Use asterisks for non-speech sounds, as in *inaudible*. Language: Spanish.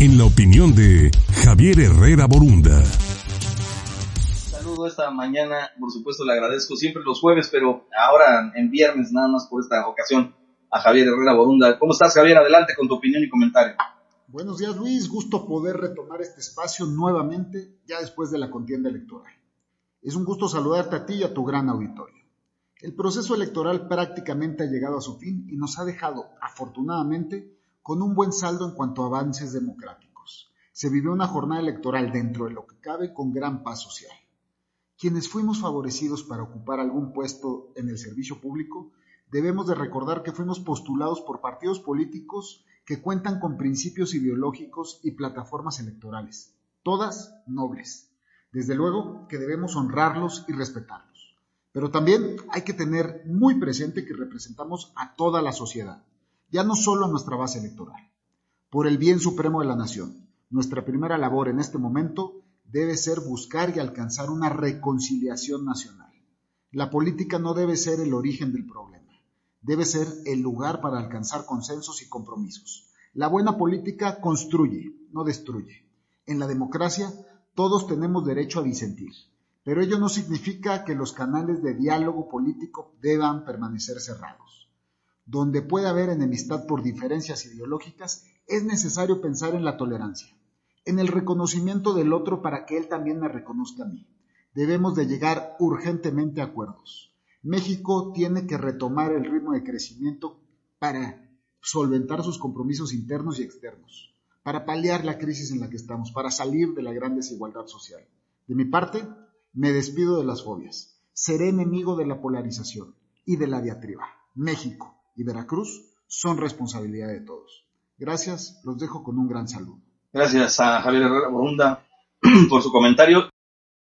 en la opinión de Javier Herrera Borunda. Saludo esta mañana, por supuesto le agradezco siempre los jueves, pero ahora en viernes nada más por esta ocasión a Javier Herrera Borunda. ¿Cómo estás Javier? Adelante con tu opinión y comentario. Buenos días Luis, gusto poder retomar este espacio nuevamente ya después de la contienda electoral. Es un gusto saludarte a ti y a tu gran auditorio. El proceso electoral prácticamente ha llegado a su fin y nos ha dejado, afortunadamente, con un buen saldo en cuanto a avances democráticos. Se vivió una jornada electoral dentro de lo que cabe con gran paz social. Quienes fuimos favorecidos para ocupar algún puesto en el servicio público, debemos de recordar que fuimos postulados por partidos políticos que cuentan con principios ideológicos y plataformas electorales, todas nobles. Desde luego que debemos honrarlos y respetarlos. Pero también hay que tener muy presente que representamos a toda la sociedad, ya no solo a nuestra base electoral. Por el bien supremo de la nación, nuestra primera labor en este momento debe ser buscar y alcanzar una reconciliación nacional. La política no debe ser el origen del problema, debe ser el lugar para alcanzar consensos y compromisos. La buena política construye, no destruye. En la democracia todos tenemos derecho a disentir, pero ello no significa que los canales de diálogo político deban permanecer cerrados. Donde puede haber enemistad por diferencias ideológicas, es necesario pensar en la tolerancia, en el reconocimiento del otro para que él también me reconozca a mí. Debemos de llegar urgentemente a acuerdos. México tiene que retomar el ritmo de crecimiento para solventar sus compromisos internos y externos, para paliar la crisis en la que estamos, para salir de la gran desigualdad social. De mi parte, me despido de las fobias. Seré enemigo de la polarización y de la diatriba. México y Veracruz son responsabilidad de todos. Gracias, los dejo con un gran saludo. Gracias a Javier Herrera Borunda *clears throat* por su comentario.